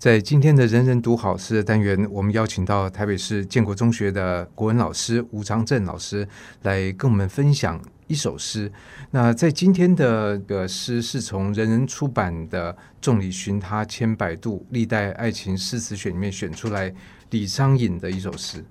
在今天的人人读好诗的单元，我们邀请到台北市建国中学的国文老师吴长正老师来跟我们分享一首诗。那在今天的个诗是从人人出版的《众里寻他千百度历代爱情诗词选》里面选出来，李商隐的一首诗。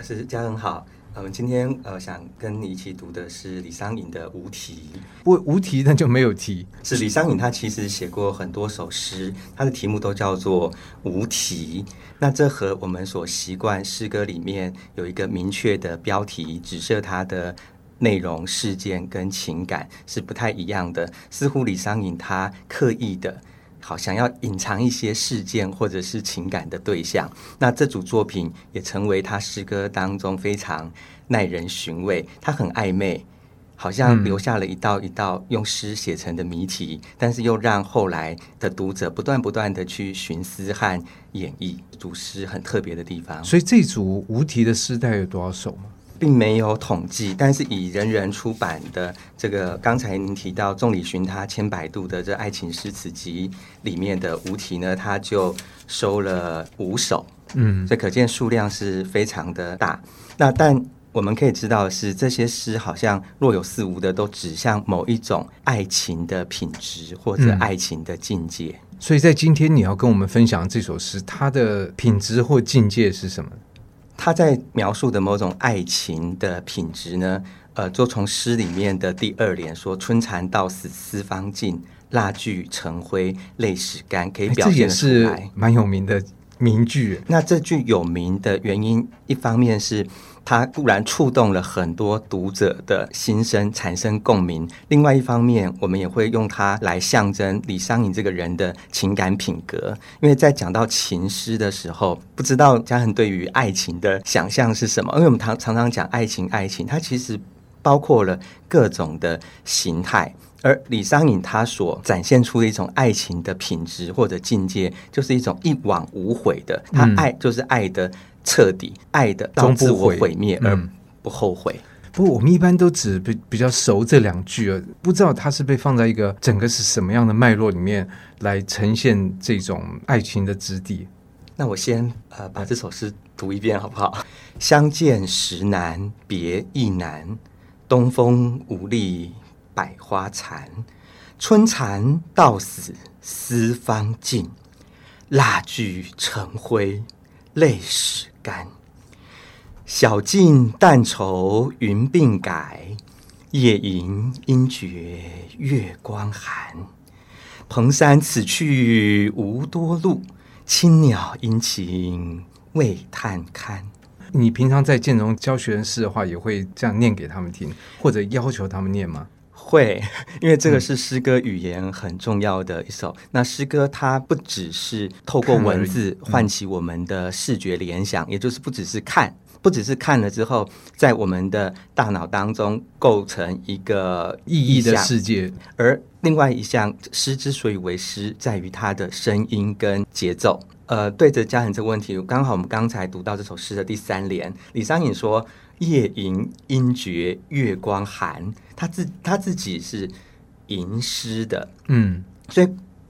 是家人好。我们今天呃想跟你一起读的是李商隐的《无题》。不无题那就没有题。是李商隐他其实写过很多首诗，他的题目都叫做《无题》。那这和我们所习惯诗歌里面有一个明确的标题，指涉它的内容、事件跟情感是不太一样的。似乎李商隐他刻意的。好，想要隐藏一些事件或者是情感的对象，那这组作品也成为他诗歌当中非常耐人寻味。他很暧昧，好像留下了一道一道用诗写成的谜题，嗯、但是又让后来的读者不断不断的去寻思和演绎。这组诗很特别的地方，所以这组无题的诗大概有多少首吗？并没有统计，但是以人人出版的这个刚才您提到《众里寻他千百度》的这爱情诗词集里面的无题呢，他就收了五首，嗯，所以可见数量是非常的大。那但我们可以知道的是，这些诗好像若有似无的都指向某一种爱情的品质或者爱情的境界。嗯，所以在今天你要跟我们分享这首诗，它的品质或境界是什么？他在描述的某种爱情的品质呢？呃，就从诗里面的第二联说“春蚕到死丝方尽，蜡炬成灰泪始干”，可以表现出来。这也是蛮有名的名句。那这句有名的原因，一方面是。它固然触动了很多读者的心声，产生共鸣。另外一方面，我们也会用它来象征李商隐这个人的情感品格。因为在讲到情诗的时候，不知道嘉恒对于爱情的想象是什么？因为我们常常常讲爱情，爱情它其实包括了各种的形态。而李商隐他所展现出的一种爱情的品质或者境界，就是一种一往无悔的。他爱就是爱的。彻底爱的到自我毁灭而不后悔。嗯、不过我们一般都只比比较熟这两句啊，不知道它是被放在一个整个是什么样的脉络里面来呈现这种爱情的质地。那我先呃把这首诗读一遍好不好？相见时难别亦难，东风无力百花残。春蚕到死丝方尽，蜡炬成灰泪始干，晓镜但愁云鬓改，夜吟应觉月光寒。蓬山此去无多路，青鸟殷勤为探看。你平常在建中教学生诗的话，也会这样念给他们听，或者要求他们念吗？会，因为这个是诗歌语言很重要的一首。嗯、那诗歌它不只是透过文字唤起我们的视觉联想，嗯、也就是不只是看，不只是看了之后，在我们的大脑当中构成一个意义的世界。而另外一项，诗之所以为诗，在于它的声音跟节奏。呃，对着家人这个问题，刚好我们刚才读到这首诗的第三联，李商隐说。夜吟应觉月光寒，他自他自己是吟诗的，嗯，所以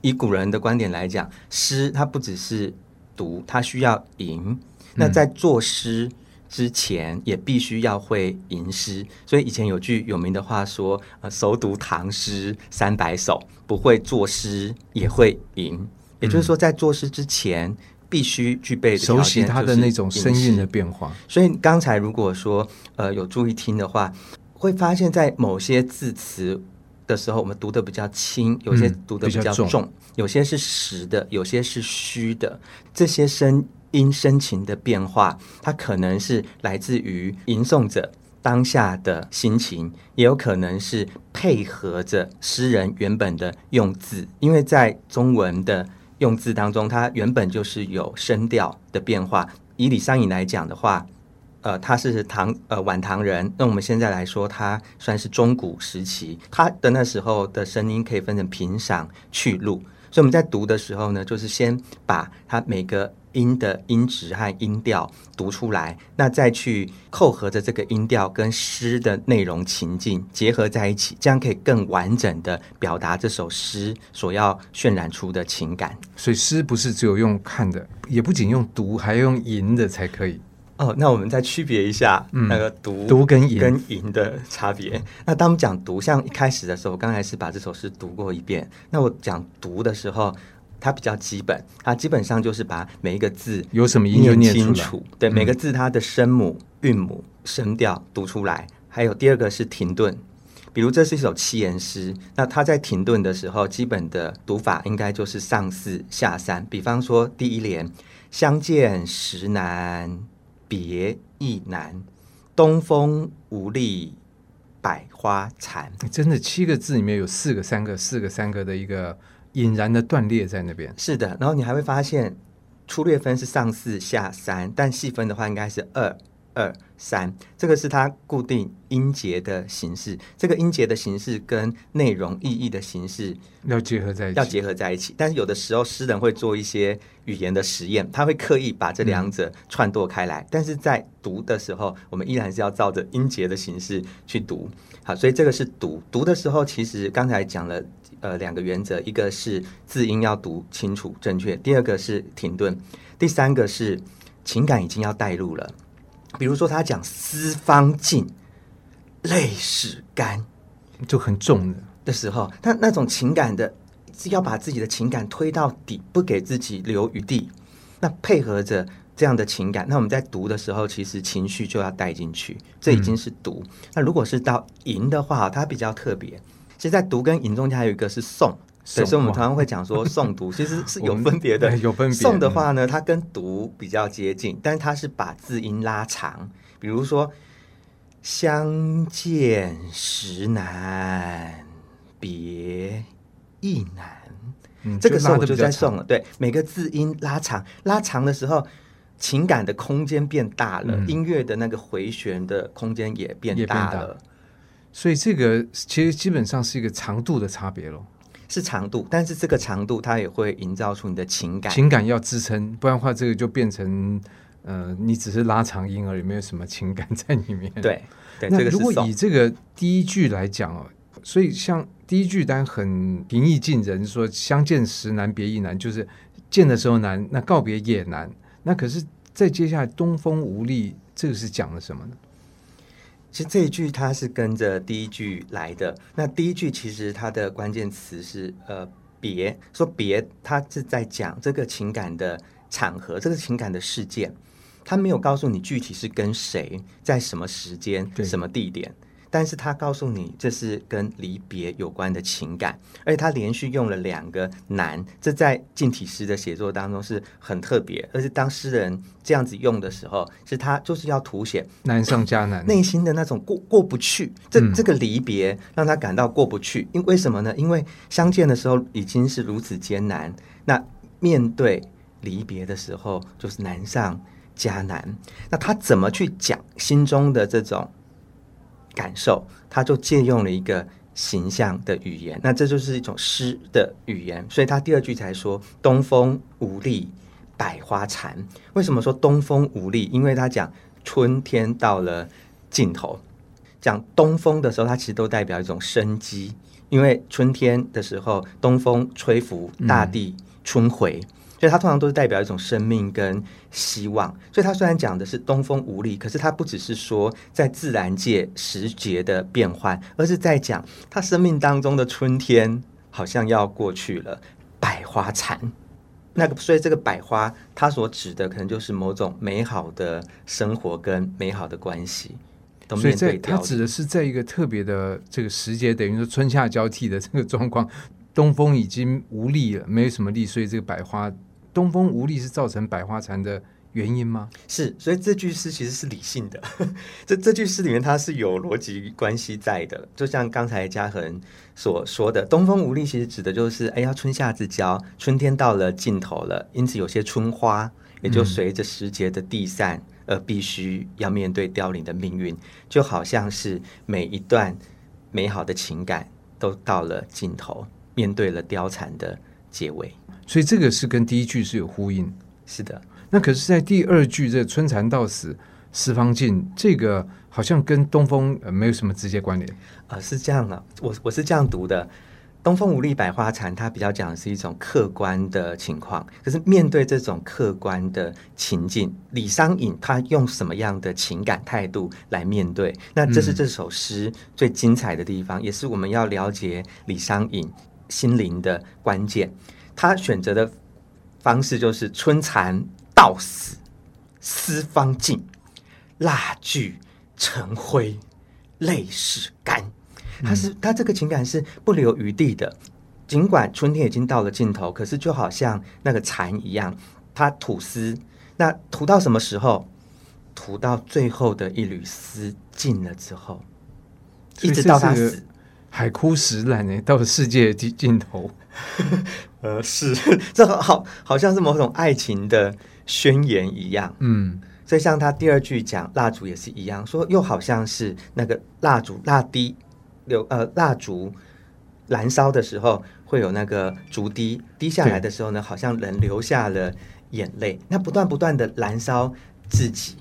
以古人的观点来讲，诗它不只是读，它需要吟。那在作诗之前，也必须要会吟诗。所以以前有句有名的话说：“呃，熟读唐诗三百首，不会作诗也会吟。”也就是说，在作诗之前。必须具备熟悉它的那种声韵的变化，所以刚才如果说呃有注意听的话，会发现在某些字词的时候，我们读的比较轻，有些读的比较重，嗯、有些是实的，有些是虚的。这些声音声情的变化，它可能是来自于吟诵者当下的心情，也有可能是配合着诗人原本的用字，因为在中文的。用字当中，它原本就是有声调的变化。以李商隐来讲的话，呃，他是唐呃晚唐人，那我们现在来说，他算是中古时期。他的那时候的声音可以分成平、赏、去、录，所以我们在读的时候呢，就是先把它每个音的音质和音调读出来，那再去扣合着这个音调跟诗的内容情境结合在一起，这样可以更完整的表达这首诗所要渲染出的情感。所以诗不是只有用看的，也不仅用读，还要用吟的才可以。哦，那我们再区别一下那个读、嗯、读跟吟跟吟的差别。那当我们讲读，像一开始的时候，我刚才是把这首诗读过一遍。那我讲读的时候，它比较基本，它基本上就是把每一个字有什么音就念清楚。对，每个字它的声母、韵母、声调读出来。还有第二个是停顿，比如这是一首七言诗，那它在停顿的时候，基本的读法应该就是上四下三。比方说第一联“相见时难”。别亦难，东风无力百花残。真的七个字里面有四个三个，四个三个的一个引燃的断裂在那边。是的，然后你还会发现粗略分是上四下三，但细分的话应该是二。二三，这个是它固定音节的形式。这个音节的形式跟内容意义的形式要结合在一起，要结合在一起。但是有的时候诗人会做一些语言的实验，他会刻意把这两者串堕开来。嗯、但是在读的时候，我们依然是要照着音节的形式去读。好，所以这个是读。读的时候，其实刚才讲了呃两个原则，一个是字音要读清楚正确，第二个是停顿，第三个是情感已经要带入了。比如说，他讲思方尽，泪始干，就很重的的时候，他那种情感的是要把自己的情感推到底，不给自己留余地。那配合着这样的情感，那我们在读的时候，其实情绪就要带进去，这已经是读。嗯、那如果是到吟的话，它比较特别。其实，在读跟吟中间还有一个是诵。所以，我们常常会讲说诵读其实是 有分别的。有分别。诵的话呢，它跟读比较接近，但是它是把字音拉长。比如说“相见时难，别亦难”，嗯，这个时候我就在诵了。对，每个字音拉长，拉长的时候，情感的空间变大了，嗯、音乐的那个回旋的空间也变大了。大所以，这个其实基本上是一个长度的差别咯。是长度，但是这个长度它也会营造出你的情感，情感要支撑，不然的话这个就变成呃，你只是拉长音而已，没有什么情感在里面。对，对，那如果以这个第一句来讲哦，所以像第一句单很平易近人，说相见时难别亦难，就是见的时候难，那告别也难。那可是再接下来东风无力，这个是讲了什么呢？其实这一句它是跟着第一句来的。那第一句其实它的关键词是呃别，说别，它是在讲这个情感的场合，这个情感的事件，它没有告诉你具体是跟谁，在什么时间、什么地点。但是他告诉你，这是跟离别有关的情感，而且他连续用了两个难，这在近体诗的写作当中是很特别。而且当诗人这样子用的时候，是他就是要凸显难上加难，内心的那种过过不去。这这个离别让他感到过不去，因为什么呢？因为相见的时候已经是如此艰难，那面对离别的时候就是难上加难。那他怎么去讲心中的这种？感受，他就借用了一个形象的语言，那这就是一种诗的语言，所以他第二句才说“东风无力，百花残”。为什么说东风无力？因为他讲春天到了尽头，讲东风的时候，它其实都代表一种生机，因为春天的时候，东风吹拂大地，春回。嗯所以它通常都是代表一种生命跟希望。所以它虽然讲的是东风无力，可是它不只是说在自然界时节的变换，而是在讲他生命当中的春天好像要过去了，百花残。那个，所以这个百花，它所指的可能就是某种美好的生活跟美好的关系。所以在它指的是在一个特别的这个时节，等于说春夏交替的这个状况，东风已经无力了，没有什么力，所以这个百花。东风无力是造成百花残的原因吗？是，所以这句诗其实是理性的。这这句诗里面它是有逻辑关系在的。就像刚才嘉恒所说的，“东风无力”其实指的就是，哎呀，春夏之交，春天到了尽头了，因此有些春花也就随着时节的递散，而必须要面对凋零的命运，就好像是每一段美好的情感都到了尽头，面对了凋残的结尾。所以这个是跟第一句是有呼应，是的。那可是，在第二句这“春蚕到死丝方尽”，这个好像跟东风呃没有什么直接关联啊、呃。是这样啊，我我是这样读的。东风无力百花残，它比较讲的是一种客观的情况。可是面对这种客观的情境，李商隐他用什么样的情感态度来面对？那这是这首诗最精彩的地方，嗯、也是我们要了解李商隐心灵的关键。他选择的方式就是“春蚕到死丝方尽，蜡炬成灰泪始干。”他是他这个情感是不留余地的，尽管春天已经到了尽头，可是就好像那个蚕一样，他吐丝，那吐到什么时候？吐到最后的一缕丝尽了之后，一直到他死，海枯石烂呢，到了世界尽尽头。呃，是 这好好像是某种爱情的宣言一样。嗯，所以像他第二句讲蜡烛也是一样，说又好像是那个蜡烛蜡滴。有呃，蜡烛燃烧的时候会有那个烛滴滴下来的时候呢，好像人流下了眼泪。那不断不断的燃烧自己，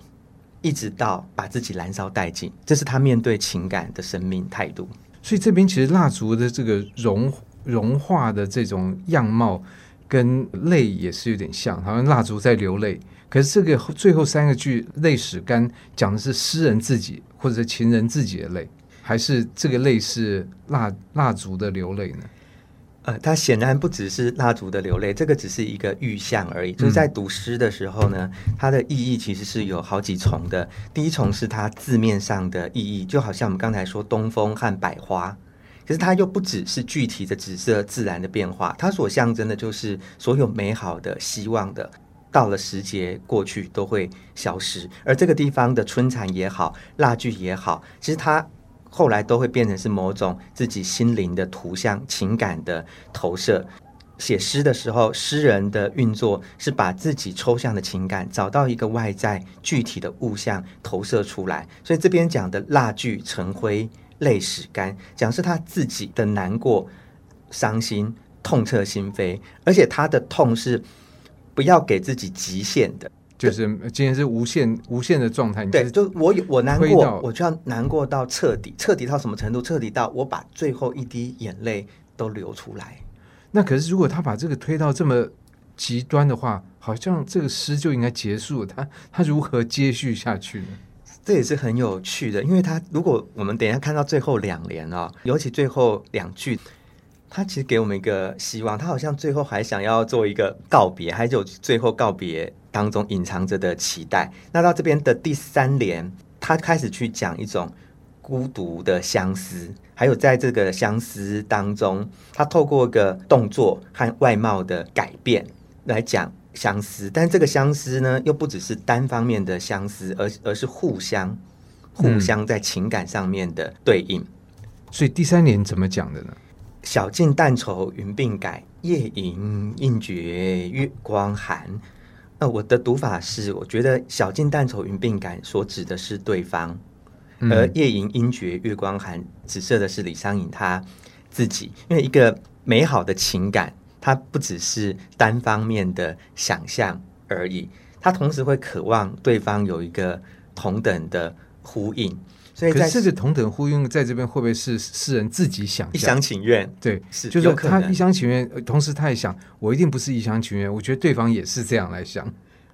一直到把自己燃烧殆尽，这是他面对情感的生命态度。所以这边其实蜡烛的这个融融化的这种样貌，跟泪也是有点像，好像蜡烛在流泪。可是这个最后三个句“泪始干”讲的是诗人自己或者是情人自己的泪。还是这个泪是蜡蜡烛的流泪呢？呃，它显然不只是蜡烛的流泪，这个只是一个预象而已。嗯、就是在读诗的时候呢，它的意义其实是有好几重的。第一重是它字面上的意义，就好像我们刚才说东风和百花，可是它又不只是具体的紫色自然的变化，它所象征的就是所有美好的、希望的，到了时节过去都会消失。而这个地方的春蚕也好，蜡炬也好，其实它。后来都会变成是某种自己心灵的图像、情感的投射。写诗的时候，诗人的运作是把自己抽象的情感找到一个外在具体的物象投射出来。所以这边讲的蜡炬成灰泪始干，讲是他自己的难过、伤心、痛彻心扉，而且他的痛是不要给自己极限的。就是今天是无限无限的状态，对，就我有我难过，我就要难过到彻底，彻底到什么程度？彻底到我把最后一滴眼泪都流出来。那可是如果他把这个推到这么极端的话，好像这个诗就应该结束了。他他如何接续下去呢？这也是很有趣的，因为他如果我们等一下看到最后两联啊，尤其最后两句，他其实给我们一个希望，他好像最后还想要做一个告别，还有最后告别。当中隐藏着的期待。那到这边的第三联，他开始去讲一种孤独的相思，还有在这个相思当中，他透过一个动作和外貌的改变来讲相思。但这个相思呢，又不只是单方面的相思，而而是互相、互相在情感上面的对应。嗯、所以第三联怎么讲的呢？晓镜但愁云鬓改，夜吟应觉月光寒。呃，我的读法是，我觉得“晓镜但愁云鬓改”所指的是对方，嗯、而“夜吟应觉月光寒”指涉的是李商隐他自己。因为一个美好的情感，它不只是单方面的想象而已，它同时会渴望对方有一个同等的呼应。所以在这个同等呼应，在这边会不会是诗人自己想一厢情愿？对，是，就是他一厢情愿，同时他也想，我一定不是一厢情愿，我觉得对方也是这样来想。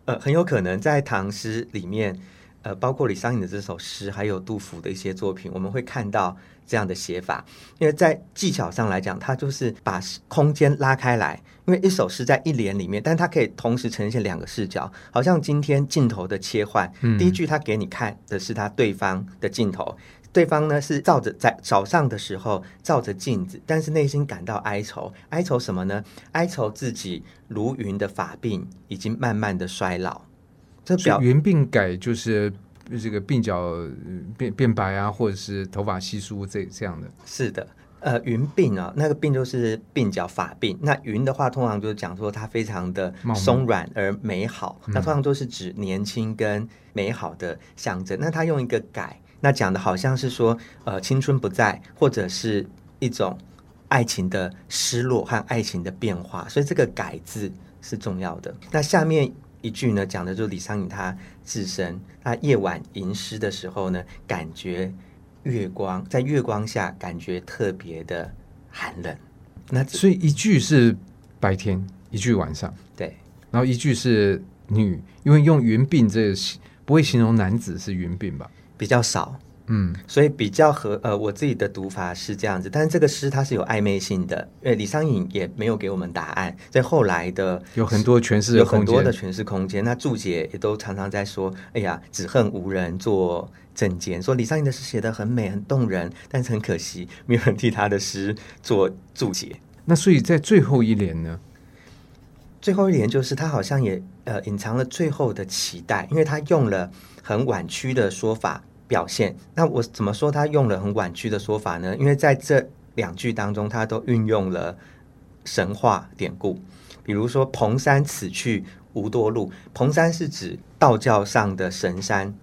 呃，很有可能在唐诗里面，呃，包括李商隐的这首诗，还有杜甫的一些作品，我们会看到这样的写法。因为在技巧上来讲，它就是把空间拉开来。因为一首诗在一联里面，但它可以同时呈现两个视角，好像今天镜头的切换。嗯、第一句他给你看的是他对方的镜头，对方呢是照着在早上的时候照着镜子，但是内心感到哀愁，哀愁什么呢？哀愁自己如云的发鬓已经慢慢的衰老。这表云鬓改就是这个鬓角变变白啊，或者是头发稀疏这这样的。是的。呃，云鬓啊，那个鬓就是鬓角发鬓。那云的话，通常就是讲说它非常的松软而美好。那通常都是指年轻跟美好的象征。那它用一个改，那讲的好像是说，呃，青春不在，或者是一种爱情的失落和爱情的变化。所以这个改字是重要的。那下面一句呢，讲的就是李商隐他自身，他夜晚吟诗的时候呢，感觉月光在月光下感觉特别的寒冷。那所以一句是白天，一句晚上，对，然后一句是女，因为用云鬓这个不会形容男子是云鬓吧？比较少。嗯，所以比较和呃，我自己的读法是这样子，但是这个诗它是有暧昧性的，呃，李商隐也没有给我们答案，在后来的有很多诠释，有很多的诠释空间。那注解也都常常在说，哎呀，只恨无人做证件，说李商隐的诗写得很美很动人，但是很可惜，没有人替他的诗做注解。那所以在最后一联呢？最后一联就是他好像也呃隐藏了最后的期待，因为他用了很婉曲的说法。表现。那我怎么说？他用了很婉曲的说法呢？因为在这两句当中，他都运用了神话典故，比如说“蓬山此去无多路”，蓬山是指道教上的神山。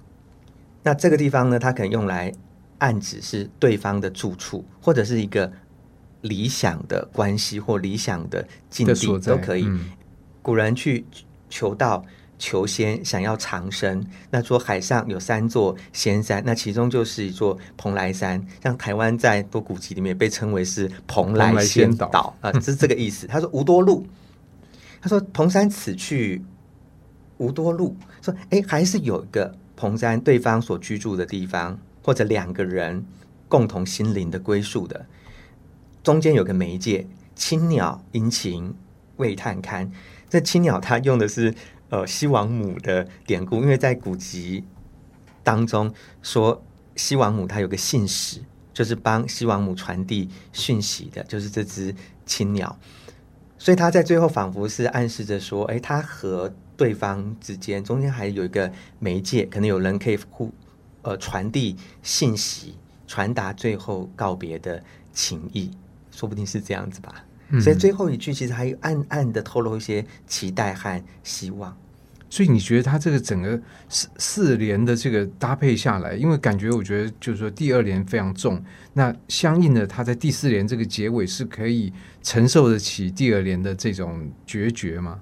那这个地方呢，它可能用来暗指是对方的住处，或者是一个理想的关系或理想的境地都可以。嗯、古人去求道。求仙想要长生，那说海上有三座仙山，那其中就是一座蓬莱山。像台湾在多古籍里面被称为是蓬莱仙岛啊，这是这个意思。他说无多路，他说蓬山此去无多路，说哎，还是有一个蓬山对方所居住的地方，或者两个人共同心灵的归宿的，中间有个媒介，青鸟殷勤为探看。这青鸟它用的是。呃，西王母的典故，因为在古籍当中说，西王母她有个信使，就是帮西王母传递讯息的，就是这只青鸟。所以他在最后仿佛是暗示着说，哎，他和对方之间中间还有一个媒介，可能有人可以互呃传递信息，传达最后告别的情意，说不定是这样子吧。所以最后一句其实还暗暗的透露一些期待和希望。所以你觉得他这个整个四四联的这个搭配下来，因为感觉我觉得就是说第二联非常重，那相应的他在第四联这个结尾是可以承受得起第二联的这种决绝吗？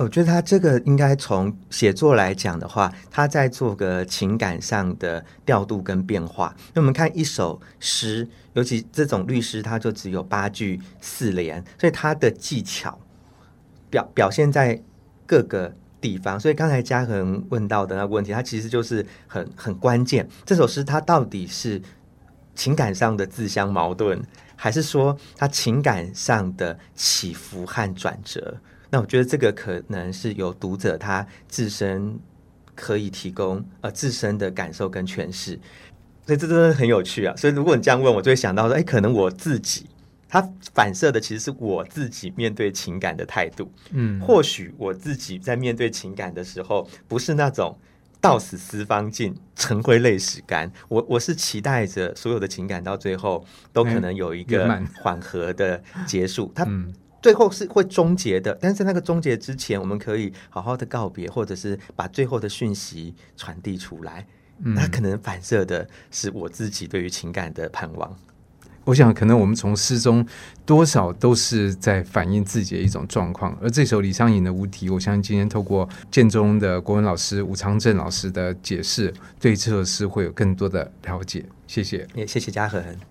我觉得他这个应该从写作来讲的话，他在做个情感上的调度跟变化。那我们看一首诗，尤其这种律诗，它就只有八句四联，所以它的技巧表表现在各个地方。所以刚才嘉恒问到的那个问题，它其实就是很很关键。这首诗它到底是情感上的自相矛盾，还是说它情感上的起伏和转折？那我觉得这个可能是由读者他自身可以提供呃自身的感受跟诠释，所以这真的很有趣啊！所以如果你这样问我，就会想到说，哎，可能我自己他反射的其实是我自己面对情感的态度。嗯，或许我自己在面对情感的时候，不是那种到死丝方尽、尘灰泪始干。我我是期待着所有的情感到最后都可能有一个缓和的结束。他。嗯最后是会终结的，但是在那个终结之前，我们可以好好的告别，或者是把最后的讯息传递出来。嗯，那可能反射的是我自己对于情感的盼望。我想，可能我们从诗中多少都是在反映自己的一种状况。而这首李商隐的《无题》，我相信今天透过建中的国文老师吴长正老师的解释，对这首诗会有更多的了解。谢谢，也谢谢嘉恒。